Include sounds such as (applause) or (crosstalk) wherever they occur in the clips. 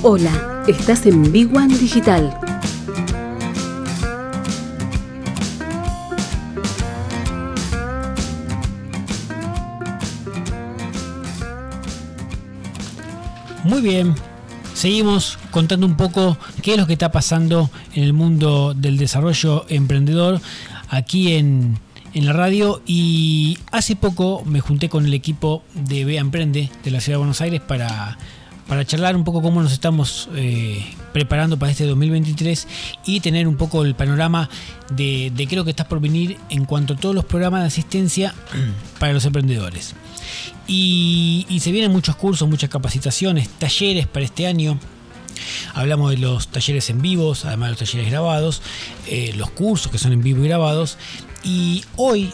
Hola, estás en Big Digital. Muy bien, seguimos contando un poco qué es lo que está pasando en el mundo del desarrollo emprendedor aquí en, la radio y hace poco me junté con el equipo de Bea Emprende de la Ciudad de Buenos Aires para, charlar un poco cómo nos estamos eh, preparando para este 2023 y tener un poco el panorama de, de qué es lo que está por venir en cuanto a todos los programas de asistencia (clears throat) para los emprendedores. Y, se vienen muchos cursos, muchas capacitaciones, talleres para este año. Hablamos de los talleres en vivos, además de los talleres grabados, eh, los cursos que son en vivo y grabados. Y hoy,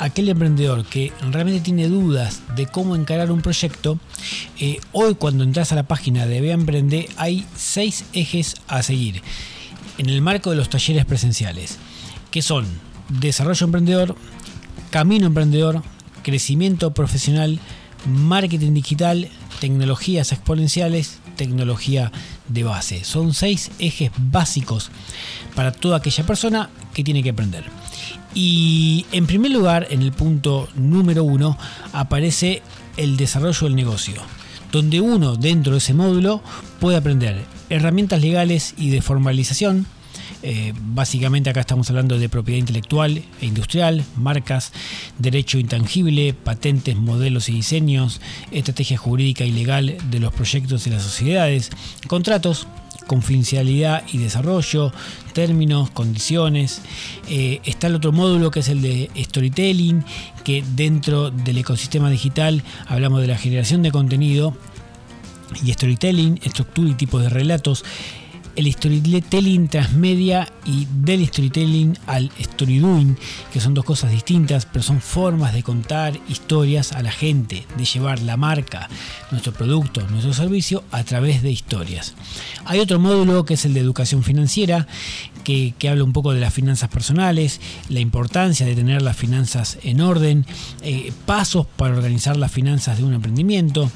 aquel emprendedor que realmente tiene dudas de cómo encarar un proyecto, eh, hoy cuando entras a la página de Vea Emprende hay seis ejes a seguir en el marco de los talleres presenciales, que son desarrollo emprendedor, camino emprendedor, crecimiento profesional, marketing digital, tecnologías exponenciales, tecnología de base. Son seis ejes básicos para toda aquella persona que tiene que aprender. Y en primer lugar, en el punto número uno, aparece el desarrollo del negocio, donde uno dentro de ese módulo puede aprender herramientas legales y de formalización, eh, básicamente acá estamos hablando de propiedad intelectual e industrial, marcas, derecho intangible, patentes, modelos y diseños, estrategia jurídica y legal de los proyectos y las sociedades, contratos, confidencialidad y desarrollo, términos, condiciones. Eh, está el otro módulo que es el de storytelling, que dentro del ecosistema digital hablamos de la generación de contenido y storytelling, estructura y tipos de relatos el storytelling transmedia y del storytelling al storydoing, que son dos cosas distintas, pero son formas de contar historias a la gente, de llevar la marca, nuestro producto, nuestro servicio a través de historias. Hay otro módulo que es el de educación financiera, que, habla un poco de las finanzas personales, la importancia de tener las finanzas en orden, eh, pasos para organizar las finanzas de un emprendimiento.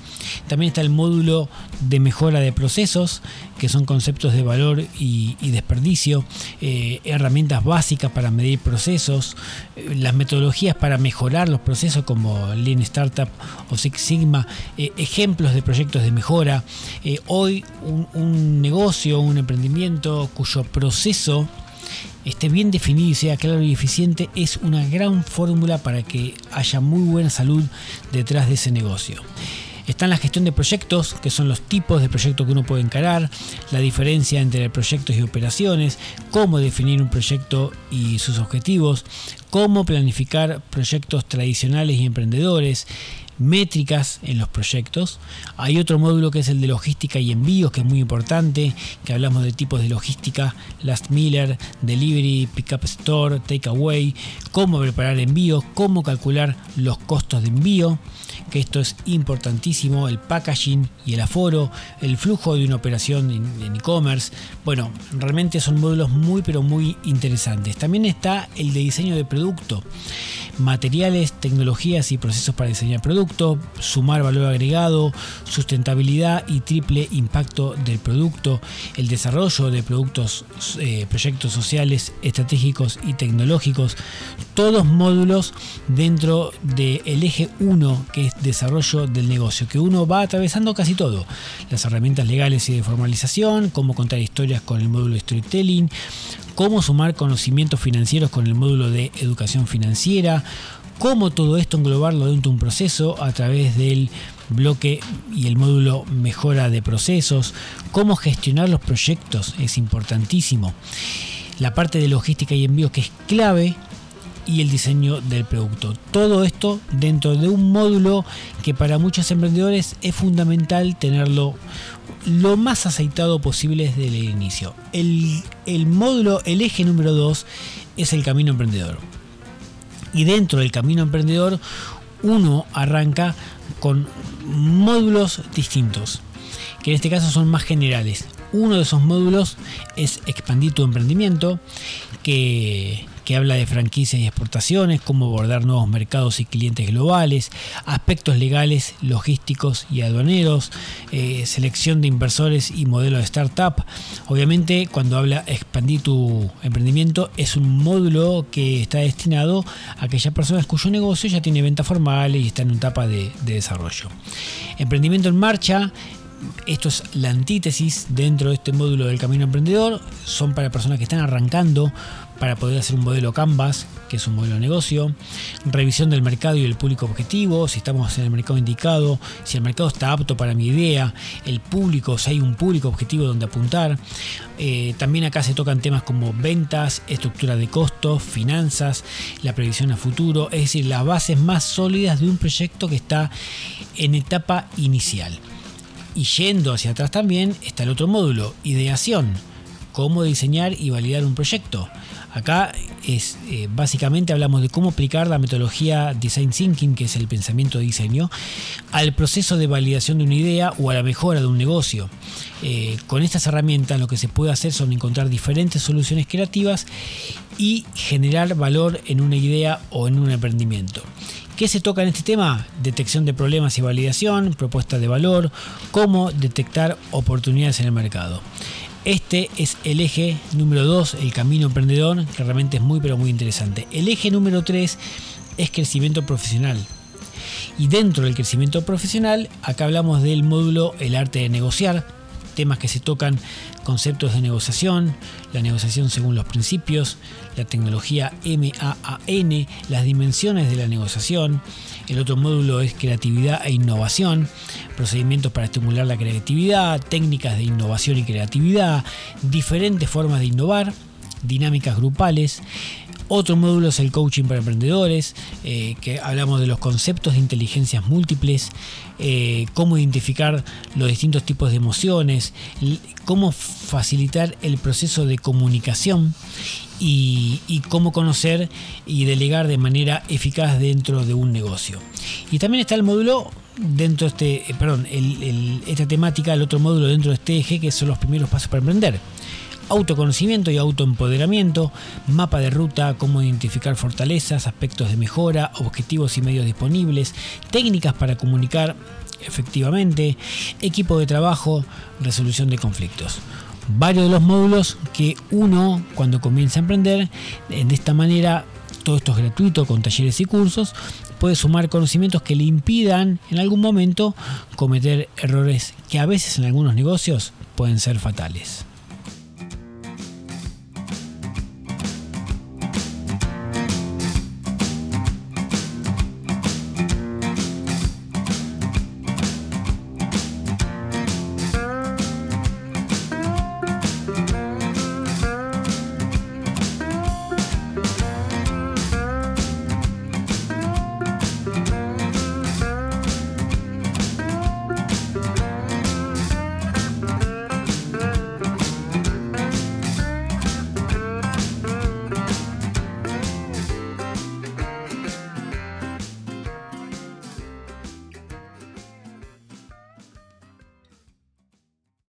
También está el módulo de mejora de procesos, que son conceptos de valor y, desperdicio, eh, herramientas básicas para medir procesos, eh, las metodologías para mejorar los procesos como Lean Startup o Six Sigma, ejemplos de proyectos de mejora. hoy un negocio, un emprendimiento cuyo proceso esté bien definido y sea claro y eficiente es una gran fórmula para que haya muy buena salud detrás de ese negocio. Está la gestión de proyectos, que son los tipos de proyectos que uno puede encarar, la diferencia entre proyectos y operaciones, cómo definir un proyecto y sus objetivos, cómo planificar proyectos tradicionales y emprendedores, métricas en los proyectos. Hay otro módulo que es el de logística y envíos, que es muy importante, que hablamos de tipos de logística, last miller, delivery, pickup store, takeaway, cómo preparar envíos, cómo calcular los costos de envío, que esto es importantísimo, el packaging y el aforo, el flujo de una operación en e-commerce. Bueno, realmente son módulos muy pero muy interesantes. También está el de diseño de producto materiales, tecnologías y procesos para diseñar producto, sumar valor agregado, sustentabilidad y triple impacto del producto, el desarrollo de productos, eh, proyectos sociales, estratégicos y tecnológicos, todos módulos dentro del eje 1 que es desarrollo del negocio, que uno va atravesando casi todo, las herramientas legales y de formalización, cómo contar historias con el módulo storytelling, cómo sumar conocimientos financieros con el módulo de educación financiera, cómo todo esto englobarlo dentro de un proceso a través del bloque y el módulo mejora de procesos, cómo gestionar los proyectos es importantísimo, la parte de logística y envío que es clave y el diseño del producto. Todo esto dentro de un módulo que para muchos emprendedores es fundamental tenerlo lo más aceitado posible desde el inicio. El, el módulo, el eje número 2 es el camino emprendedor. Y dentro del camino emprendedor uno arranca con módulos distintos, que en este caso son más generales. Uno de esos módulos es expandir tu emprendimiento, que que habla de franquicias y exportaciones, cómo abordar nuevos mercados y clientes globales, aspectos legales, logísticos y aduaneros, eh, selección de inversores y modelo de startup. Obviamente, cuando habla expandir tu emprendimiento, es un módulo que está destinado a aquellas personas cuyo negocio ya tiene venta formal y está en una etapa de desarrollo. Emprendimiento en marcha esto es la antítesis dentro de este módulo del camino emprendedor. Son para personas que están arrancando para poder hacer un modelo Canvas, que es un modelo de negocio. Revisión del mercado y el público objetivo, si estamos en el mercado indicado, si el mercado está apto para mi idea, el público, si hay un público objetivo donde apuntar. Eh, también acá se tocan temas como ventas, estructura de costos, finanzas, la previsión a futuro, es decir, las bases más sólidas de un proyecto que está en etapa inicial. Y yendo hacia atrás también está el otro módulo, ideación, cómo diseñar y validar un proyecto. Acá es eh, básicamente hablamos de cómo aplicar la metodología Design Thinking, que es el pensamiento de diseño, al proceso de validación de una idea o a la mejora de un negocio. Eh, con estas herramientas lo que se puede hacer son encontrar diferentes soluciones creativas y generar valor en una idea o en un emprendimiento. ¿Qué se toca en este tema? Detección de problemas y validación, propuesta de valor, cómo detectar oportunidades en el mercado. Este es el eje número 2, el camino emprendedor, que realmente es muy pero muy interesante. El eje número 3 es crecimiento profesional. Y dentro del crecimiento profesional, acá hablamos del módulo El arte de negociar, temas que se tocan, conceptos de negociación, la negociación según los principios, la tecnología MAAN, las dimensiones de la negociación. El otro módulo es creatividad e innovación, procedimientos para estimular la creatividad, técnicas de innovación y creatividad, diferentes formas de innovar, dinámicas grupales, otro módulo es el coaching para emprendedores, eh, que hablamos de los conceptos de inteligencias múltiples, eh, cómo identificar los distintos tipos de emociones, cómo facilitar el proceso de comunicación y, cómo conocer y delegar de manera eficaz dentro de un negocio. Y también está el módulo dentro de este, eh, perdón, esta temática, el otro módulo dentro de este eje que son los primeros pasos para emprender autoconocimiento y autoempoderamiento, mapa de ruta, cómo identificar fortalezas, aspectos de mejora, objetivos y medios disponibles, técnicas para comunicar efectivamente, equipo de trabajo, resolución de conflictos. Varios de los módulos que uno cuando comienza a emprender, de esta manera todo esto es gratuito con talleres y cursos, puede sumar conocimientos que le impidan en algún momento cometer errores que a veces en algunos negocios pueden ser fatales.